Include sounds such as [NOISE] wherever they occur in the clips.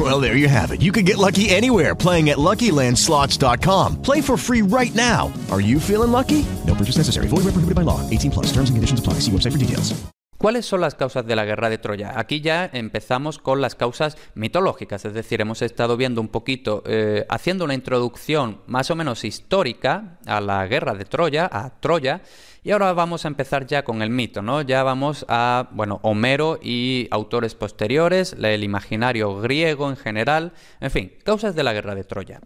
Well, there you have it. You can get lucky anywhere playing at LuckyLandSlots.com. Play for free right now. Are you feeling lucky? No purchase necessary. Void where prohibited by law. 18 plus. Terms and conditions apply. See website for details. ¿Cuáles son las causas de la guerra de Troya? Aquí ya empezamos con las causas mitológicas, es decir, hemos estado viendo un poquito, eh, haciendo una introducción más o menos histórica a la guerra de Troya, a Troya, y ahora vamos a empezar ya con el mito, ¿no? Ya vamos a, bueno, Homero y autores posteriores, el imaginario griego en general, en fin, causas de la guerra de Troya.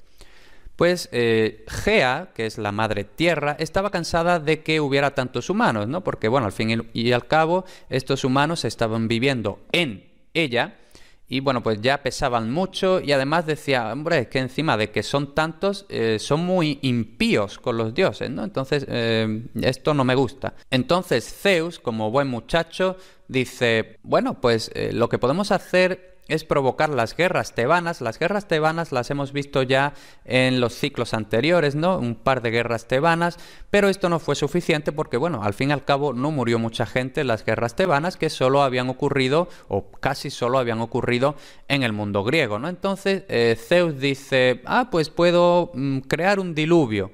Pues eh, Gea, que es la madre tierra, estaba cansada de que hubiera tantos humanos, ¿no? Porque, bueno, al fin y al cabo, estos humanos estaban viviendo en ella y, bueno, pues ya pesaban mucho y además decía, hombre, es que encima de que son tantos, eh, son muy impíos con los dioses, ¿no? Entonces, eh, esto no me gusta. Entonces, Zeus, como buen muchacho, dice, bueno, pues lo que podemos hacer es provocar las guerras tebanas. Las guerras tebanas las hemos visto ya en los ciclos anteriores, ¿no? Un par de guerras tebanas, pero esto no fue suficiente porque, bueno, al fin y al cabo no murió mucha gente en las guerras tebanas que solo habían ocurrido, o casi solo habían ocurrido en el mundo griego, ¿no? Entonces eh, Zeus dice, ah, pues puedo mm, crear un diluvio.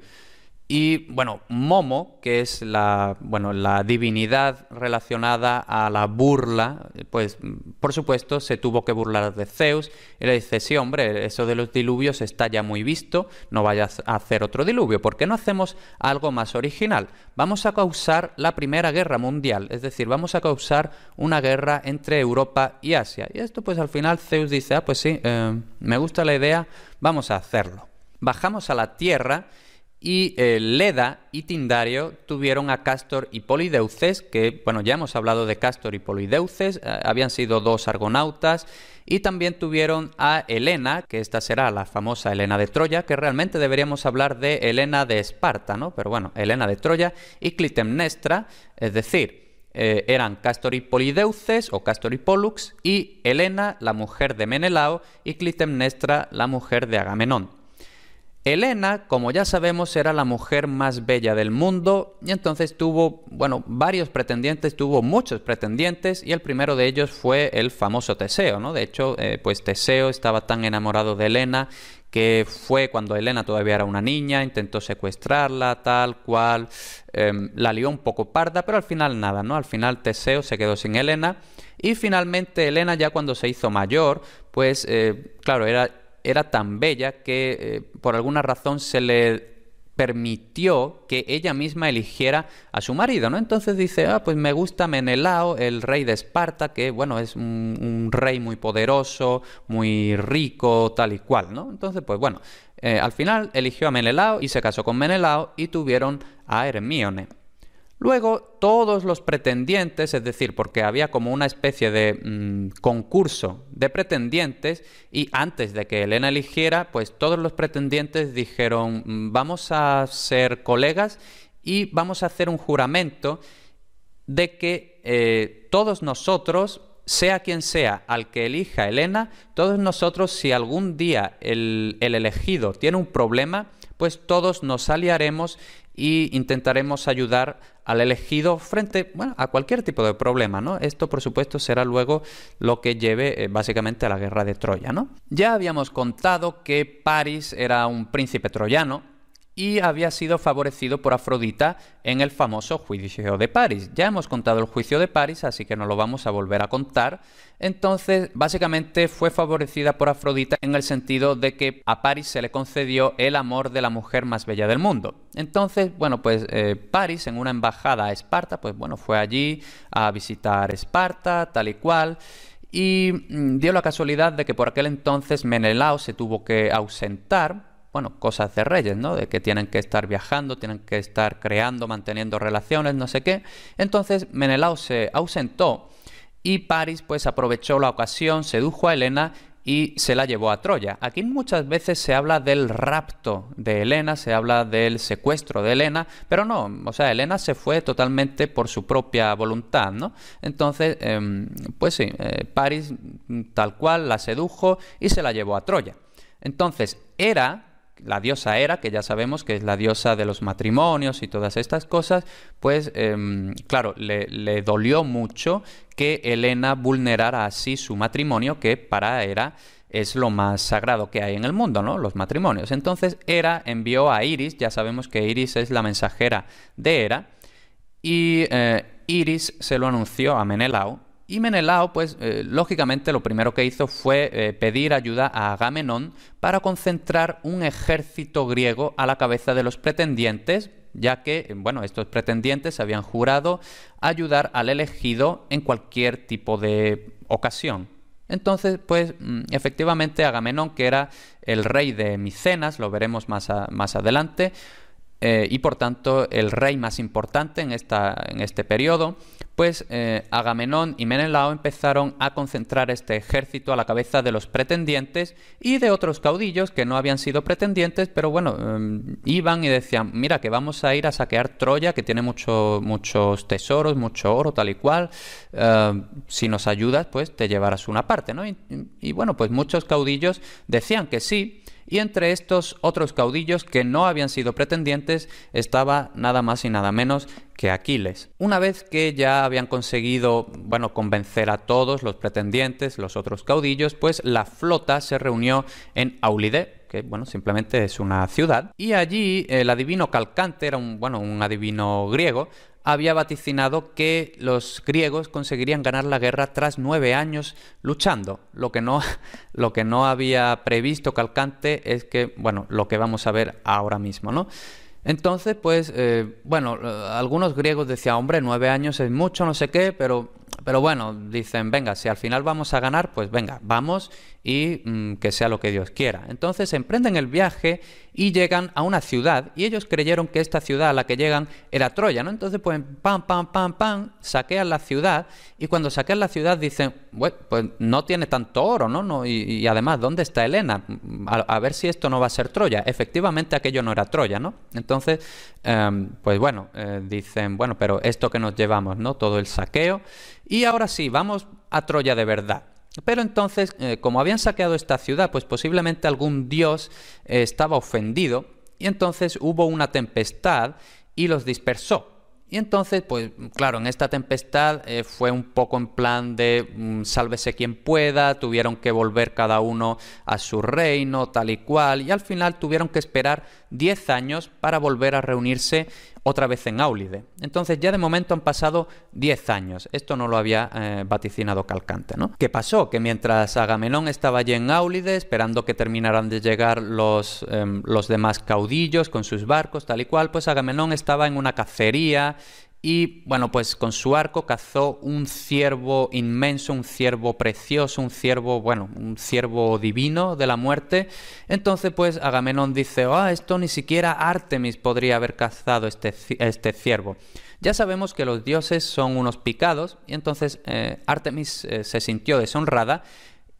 Y bueno, Momo, que es la, bueno, la divinidad relacionada a la burla, pues por supuesto se tuvo que burlar de Zeus y le dice, sí hombre, eso de los diluvios está ya muy visto, no vayas a hacer otro diluvio, ¿por qué no hacemos algo más original? Vamos a causar la Primera Guerra Mundial, es decir, vamos a causar una guerra entre Europa y Asia. Y esto pues al final Zeus dice, ah pues sí, eh, me gusta la idea, vamos a hacerlo. Bajamos a la Tierra y eh, Leda y Tindario tuvieron a Castor y Polideuces, que, bueno, ya hemos hablado de Castor y Polideuces, eh, habían sido dos argonautas, y también tuvieron a Helena, que esta será la famosa Helena de Troya, que realmente deberíamos hablar de Helena de Esparta, ¿no? Pero bueno, Helena de Troya y Clitemnestra, es decir, eh, eran Castor y Polideuces o Castor y Pollux, y Helena, la mujer de Menelao, y Clitemnestra, la mujer de Agamenón. Helena, como ya sabemos, era la mujer más bella del mundo y entonces tuvo, bueno, varios pretendientes, tuvo muchos pretendientes y el primero de ellos fue el famoso Teseo, ¿no? De hecho, eh, pues Teseo estaba tan enamorado de Helena que fue cuando Helena todavía era una niña, intentó secuestrarla, tal cual, em, la lió un poco parda, pero al final nada, ¿no? Al final Teseo se quedó sin Helena y finalmente Helena ya cuando se hizo mayor, pues eh, claro, era era tan bella que eh, por alguna razón se le permitió que ella misma eligiera a su marido, ¿no? Entonces dice, ah, pues me gusta Menelao, el rey de Esparta, que, bueno, es un, rey muy poderoso, muy rico, tal y cual, ¿no? Entonces, pues bueno, eh, al final eligió a Menelao y se casó con Menelao y tuvieron a Hermione. Luego, todos los pretendientes, es decir, porque había como una especie de mm, concurso de pretendientes y antes de que Elena eligiera, pues todos los pretendientes dijeron, mm, vamos a ser colegas y vamos a hacer un juramento de que eh, todos nosotros, sea quien sea al que elija Elena, todos nosotros, si algún día el, el elegido tiene un problema, pues todos nos aliaremos y intentaremos ayudar al elegido frente bueno, a cualquier tipo de problema. ¿no? Esto, por supuesto, será luego lo que lleve eh, básicamente a la guerra de Troya. ¿no? Ya habíamos contado que Paris era un príncipe troyano y había sido favorecido por Afrodita en el famoso juicio de París. Ya hemos contado el juicio de París, así que no lo vamos a volver a contar. Entonces, básicamente fue favorecida por Afrodita en el sentido de que a París se le concedió el amor de la mujer más bella del mundo. Entonces, bueno, pues eh, París en una embajada a Esparta, pues bueno, fue allí a visitar Esparta, tal y cual y mm, dio la casualidad de que por aquel entonces Menelao se tuvo que ausentar bueno, cosas de reyes, ¿no? De que tienen que estar viajando, tienen que estar creando, manteniendo relaciones, no sé qué. Entonces Menelao se ausentó y Paris pues aprovechó la ocasión, sedujo a Helena y se la llevó a Troya. Aquí muchas veces se habla del rapto de Helena, se habla del secuestro de Helena, pero no, o sea, Helena se fue totalmente por su propia voluntad, ¿no? Entonces, em, pues sí, eh, París tal cual la sedujo y se la llevó a Troya. Entonces, era la diosa Hera, que ya sabemos que es la diosa de los matrimonios y todas estas cosas, pues em, claro, le, dolió mucho que Helena vulnerara así su matrimonio, que para Hera es lo más sagrado que hay en el mundo, ¿no? Los matrimonios. Entonces Hera envió a Iris, ya sabemos que Iris es la mensajera de Hera, y eh, Iris se lo anunció a Menelao, y Menelao, pues eh, lógicamente lo primero que hizo fue eh, pedir ayuda a Agamenón para concentrar un ejército griego a la cabeza de los pretendientes, ya que, eh, bueno, estos pretendientes habían jurado ayudar al elegido en cualquier tipo de ocasión. Entonces, pues mm, efectivamente Agamenón, que era el rey de Micenas, lo veremos más, más adelante, y por tanto el rey más importante en, esta, en este periodo, pues Agamenón y Menelao empezaron a concentrar este ejército a la cabeza de los pretendientes y de otros caudillos que no habían sido pretendientes, pero bueno, em, iban y decían, mira que vamos a ir a saquear Troya, que tiene mucho, muchos tesoros, mucho oro, tal y cual, em, si nos ayudas, pues te llevarás una parte, ¿no? y bueno, pues muchos caudillos decían que sí, y entre estos otros caudillos que no habían sido pretendientes estaba nada más y nada menos que Aquiles. Una vez que ya habían conseguido, bueno, convencer a todos los pretendientes, los otros caudillos, pues la flota se reunió en Aulide, que bueno, simplemente es una ciudad, y allí el adivino Calcante era un, bueno, un adivino griego, había vaticinado que los griegos conseguirían ganar la guerra tras nueve años luchando. Lo que no, [LAUGHS] lo que no había previsto Calcante es que, bueno, lo que vamos a ver ahora mismo, ¿no? Entonces, pues, eh, bueno, algunos griegos decían, hombre, nueve años es mucho, no sé qué, pero pero bueno, dicen, venga, si al final vamos a ganar, pues venga, vamos y mm, que sea lo que Dios quiera. Entonces emprenden el viaje y llegan a una ciudad y ellos creyeron que esta ciudad a la que llegan era Troya, ¿no? Entonces pues pam, pam, pam, pam, saquean la ciudad y cuando saquean la ciudad dicen, bueno, pues no tiene tanto oro, ¿no? no y, además, ¿dónde está Helena? A, ver si esto no va a ser Troya. Efectivamente aquello no era Troya, ¿no? Entonces, em, pues bueno, eh, dicen, bueno, pero esto que nos llevamos, ¿no? Todo el saqueo y ahora sí, vamos a Troya de verdad. Pero entonces, eh, como habían saqueado esta ciudad, pues posiblemente algún dios eh, estaba ofendido y entonces hubo una tempestad y los dispersó. Y entonces, pues claro, en esta tempestad eh, fue un poco en plan de mm, sálvese quien pueda, tuvieron que volver cada uno a su reino, tal y cual, y al final tuvieron que esperar 10 años para volver a reunirse otra vez en Áulide. Entonces ya de momento han pasado 10 años. Esto no lo había eh, vaticinado Calcante, ¿no? ¿Qué pasó? Que mientras Agamenón estaba allí en Áulide, esperando que terminaran de llegar los, em, los demás caudillos con sus barcos, tal y cual, pues Agamenón estaba en una cacería y bueno, pues con su arco cazó un ciervo inmenso, un ciervo precioso, un ciervo, bueno, un ciervo divino de la muerte. Entonces, pues Agamenón dice, ah, esto ni siquiera Artemis podría haber cazado este, este ciervo. Ya sabemos que los dioses son unos picados, y entonces eh, Artemis eh, se sintió deshonrada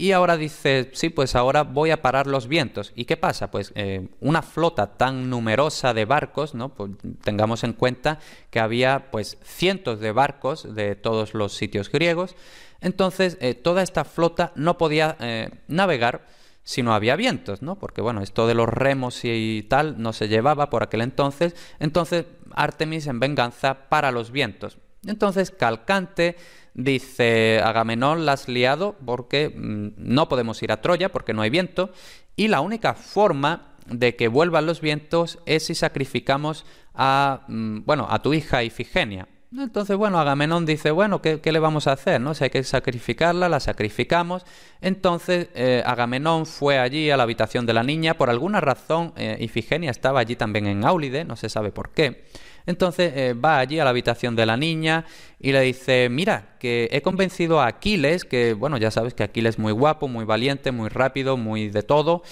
y ahora dice, sí, pues ahora voy a parar los vientos. ¿Y qué pasa? Pues eh, una flota tan numerosa de barcos, ¿no? Pues tengamos en cuenta que había pues cientos de barcos de todos los sitios griegos. Entonces, eh, toda esta flota no podía eh, navegar si no había vientos, ¿no? Porque bueno, esto de los remos y tal no se llevaba por aquel entonces. Entonces, Artemis en venganza para los vientos. Entonces, Calcante dice Agamenón la has liado porque mm, no podemos ir a Troya porque no hay viento y la única forma de que vuelvan los vientos es si sacrificamos a, mm, bueno, a tu hija Ifigenia. Entonces, bueno, Agamenón dice, bueno, ¿qué, le vamos a hacer? ¿no? Si hay que sacrificarla, la sacrificamos. Entonces, eh, Agamenón fue allí a la habitación de la niña. Por alguna razón, eh, Ifigenia estaba allí también en Áulide, no se sabe por qué. Entonces eh, va allí a la habitación de la niña y le dice, mira, que he convencido a Aquiles, que bueno, ya sabes que Aquiles es muy guapo, muy valiente, muy rápido, muy de todo,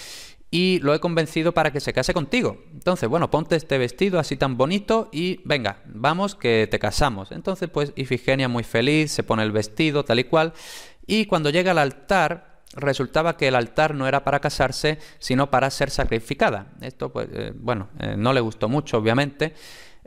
y lo he convencido para que se case contigo. Entonces, bueno, ponte este vestido así tan bonito y venga, vamos que te casamos. Entonces, pues Ifigenia muy feliz, se pone el vestido tal y cual, y cuando llega al altar, resultaba que el altar no era para casarse, sino para ser sacrificada. Esto, pues, eh, bueno, eh, no le gustó mucho, obviamente,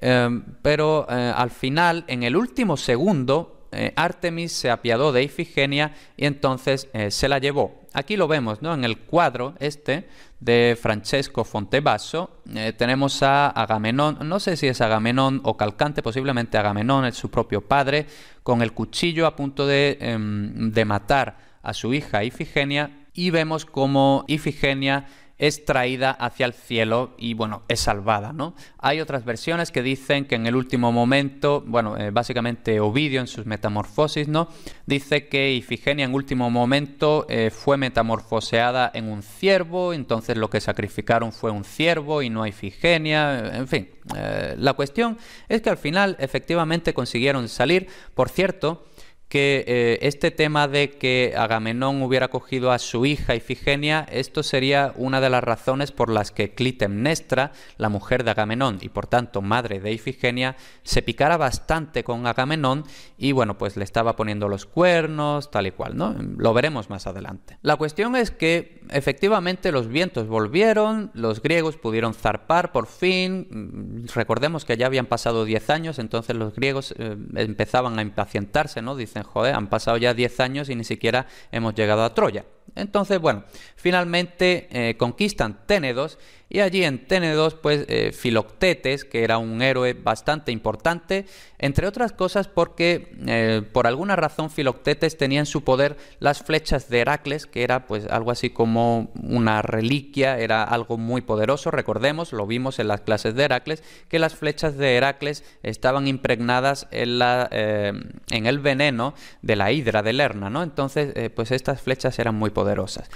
eh, pero al final, en el último segundo, Artemis se apiadó de Ifigenia y entonces se la llevó. Aquí lo vemos, ¿no? En el cuadro este de Francesco Fontebasso tenemos a Agamenón, no sé si es Agamenón o Calcante, posiblemente Agamenón, es su propio padre, con el cuchillo a punto de, em, de matar a su hija Ifigenia y vemos cómo Ifigenia es traída hacia el cielo y bueno, es salvada, ¿no? Hay otras versiones que dicen que en el último momento, bueno, eh, básicamente Ovidio en sus metamorfosis, ¿no? Dice que Ifigenia en último momento eh, fue metamorfoseada en un ciervo, entonces lo que sacrificaron fue un ciervo y no Ifigenia, en fin. Eh, la cuestión es que al final efectivamente consiguieron salir, por cierto, que eh, este tema de que Agamenón hubiera cogido a su hija Ifigenia, esto sería una de las razones por las que Clitemnestra, la mujer de Agamenón y por tanto madre de Ifigenia, se picara bastante con Agamenón y bueno, pues le estaba poniendo los cuernos, tal y cual, ¿no? Lo veremos más adelante. La cuestión es que efectivamente los vientos volvieron, los griegos pudieron zarpar por fin, recordemos que ya habían pasado 10 años, entonces los griegos eh, empezaban a impacientarse, ¿no? Dicen, joder, han pasado ya 10 años y ni siquiera hemos llegado a Troya. Entonces, bueno, finalmente eh, conquistan Ténedos y allí en Ténedos, pues eh, Filoctetes, que era un héroe bastante importante, entre otras cosas porque eh, por alguna razón Filoctetes tenía en su poder las flechas de Heracles, que era pues algo así como una reliquia, era algo muy poderoso, recordemos, lo vimos en las clases de Heracles, que las flechas de Heracles estaban impregnadas en, la, en el veneno de la hidra de Lerna, ¿no? Entonces, pues estas flechas eran muy poderosas.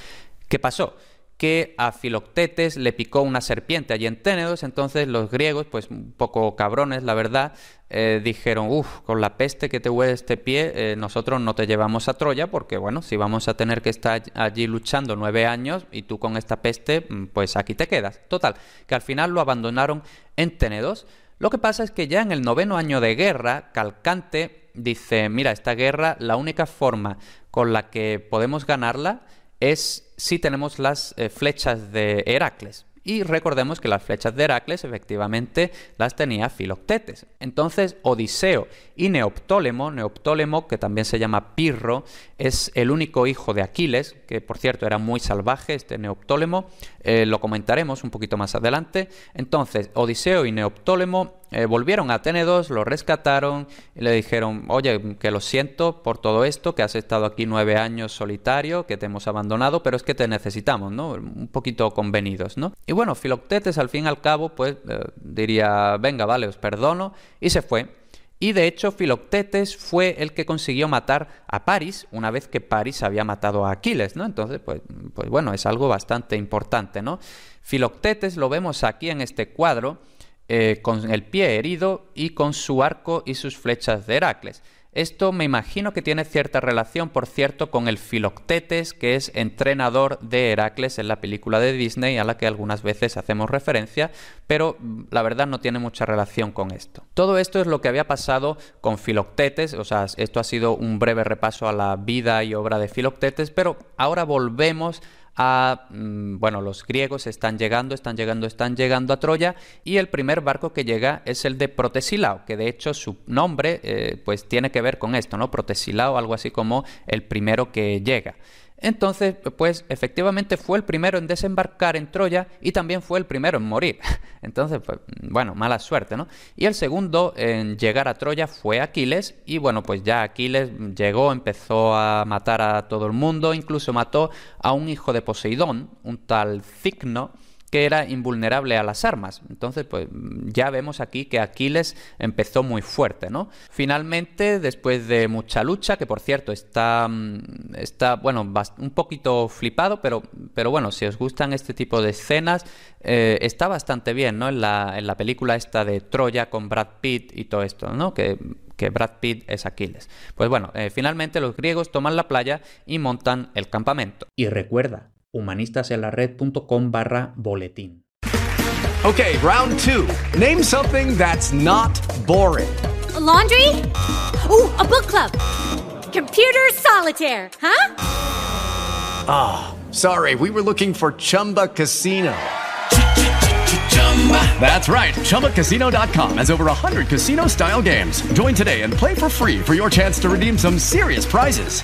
¿Qué pasó? que a Filoctetes le picó una serpiente allí en Ténedos, entonces los griegos, pues un poco cabrones, la verdad, eh, dijeron, uff, con la peste que te huele este pie, eh, nosotros no te llevamos a Troya, porque bueno, si vamos a tener que estar allí luchando nueve años y tú con esta peste, mm, pues aquí te quedas. Total, que al final lo abandonaron en Ténedos. Lo que pasa es que ya en el noveno año de guerra, Calcante dice, mira, esta guerra, la única forma con la que podemos ganarla es si tenemos las eh, flechas de Heracles. Y recordemos que las flechas de Heracles efectivamente las tenía Filoctetes. Entonces Odiseo y Neoptólemo, Neoptólemo que también se llama Pirro, es el único hijo de Aquiles, que por cierto era muy salvaje este Neoptólemo, eh, lo comentaremos un poquito más adelante. Entonces Odiseo y Neoptólemo eh, volvieron a Ténedos, lo rescataron y le dijeron, oye, que lo siento por todo esto, que has estado aquí nueve años solitario, que te hemos abandonado, pero es que te necesitamos, ¿no? Un poquito convenidos, ¿no? Y bueno, Filoctetes al fin y al cabo, pues eh, diría, venga, vale, os perdono, y se fue. Y de hecho, Filoctetes fue el que consiguió matar a Paris una vez que Paris había matado a Aquiles, ¿no? Entonces, pues, pues bueno, es algo bastante importante, ¿no? Filoctetes lo vemos aquí en este cuadro eh, con el pie herido y con su arco y sus flechas de Heracles. Esto me imagino que tiene cierta relación, por cierto, con el Filoctetes, que es entrenador de Heracles en la película de Disney, a la que algunas veces hacemos referencia, pero mm, la verdad no tiene mucha relación con esto. Todo esto es lo que había pasado con Filoctetes, o sea, esto ha sido un breve repaso a la vida y obra de Filoctetes, pero ahora volvemos a, mm, bueno, los griegos están llegando, están llegando, están llegando a Troya y el primer barco que llega es el de Protesilao, que de hecho su nombre eh, pues tiene que ver con esto, ¿no? Protesilao, algo así como el primero que llega. Entonces, pues efectivamente fue el primero en desembarcar en Troya y también fue el primero en morir. [LAUGHS] Entonces, pues bueno, mala suerte, ¿no? Y el segundo en llegar a Troya fue Aquiles y bueno, pues ya Aquiles llegó, empezó a matar a todo el mundo, incluso mató a un hijo de Poseidón, un tal Cicno, que era invulnerable a las armas. Entonces, pues ya vemos aquí que Aquiles empezó muy fuerte, ¿no? Finalmente, después de mucha lucha, que por cierto está, mm, está bueno, un poquito flipado, pero, pero bueno, si os gustan este tipo de escenas, eh, está bastante bien, ¿no? En la, en la película esta de Troya con Brad Pitt y todo esto, ¿no? Que que Brad Pitt es Aquiles. Pues bueno, eh, finalmente los griegos toman la playa y montan el campamento. Y recuerda, humanistasenlared.com barra boletín. Okay, round two. Name something that's not boring. laundry? Ooh, a book club. Computer solitaire, huh? Ah, oh, sorry, we were looking for Chumba Casino. That's right. ChumbaCasino.com has over 100 casino style games. Join today and play for free for your chance to redeem some serious prizes.